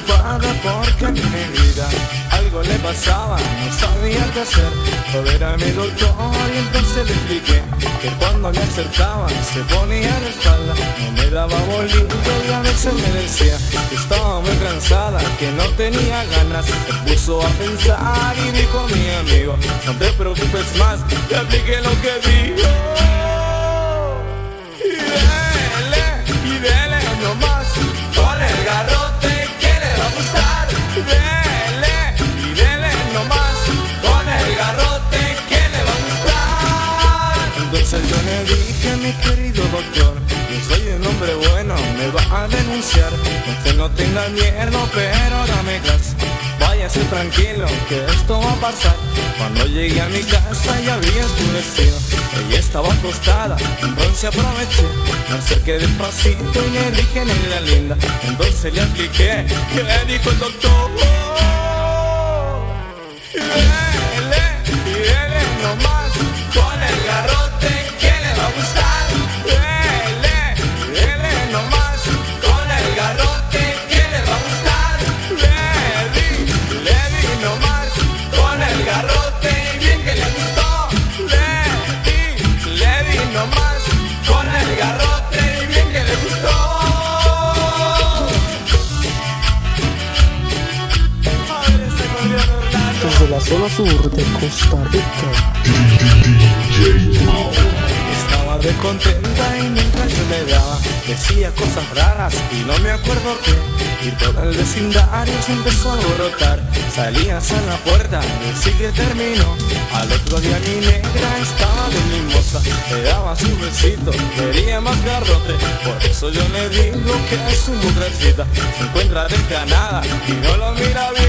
preocupada porque en mi vida algo le pasaba, no sabía qué hacer. Todo era mi doctor y entonces le expliqué que cuando me acercaba se ponía la espalda, no me daba bolito y a veces me decía que estaba muy cansada, que no tenía ganas. Me puso a pensar y dijo mi amigo, no te preocupes más, te apliqué lo que vi Entonces yo le dije mi querido doctor Yo soy un hombre bueno, me va a denunciar. Usted no tenga miedo, pero dame gas. Váyase tranquilo, que esto va a pasar. Cuando llegué a mi casa ya había oscurecido Ella estaba acostada, entonces aproveché. Me acerqué despacito y le dije negra linda Entonces le expliqué, que le dijo el doctor nomás Con el garrote la zona sur de Costa Rica. Estaba de contenta y mientras yo le daba Decía cosas raras y no me acuerdo qué. Y todo el vecindario se empezó a alborotar. Salías a la puerta, decía que terminó. Al otro día mi negra estaba de mimosa. Le daba su besito, quería más garrote. Por eso yo le digo que es su mujercita Se encuentra desganada y no lo mira bien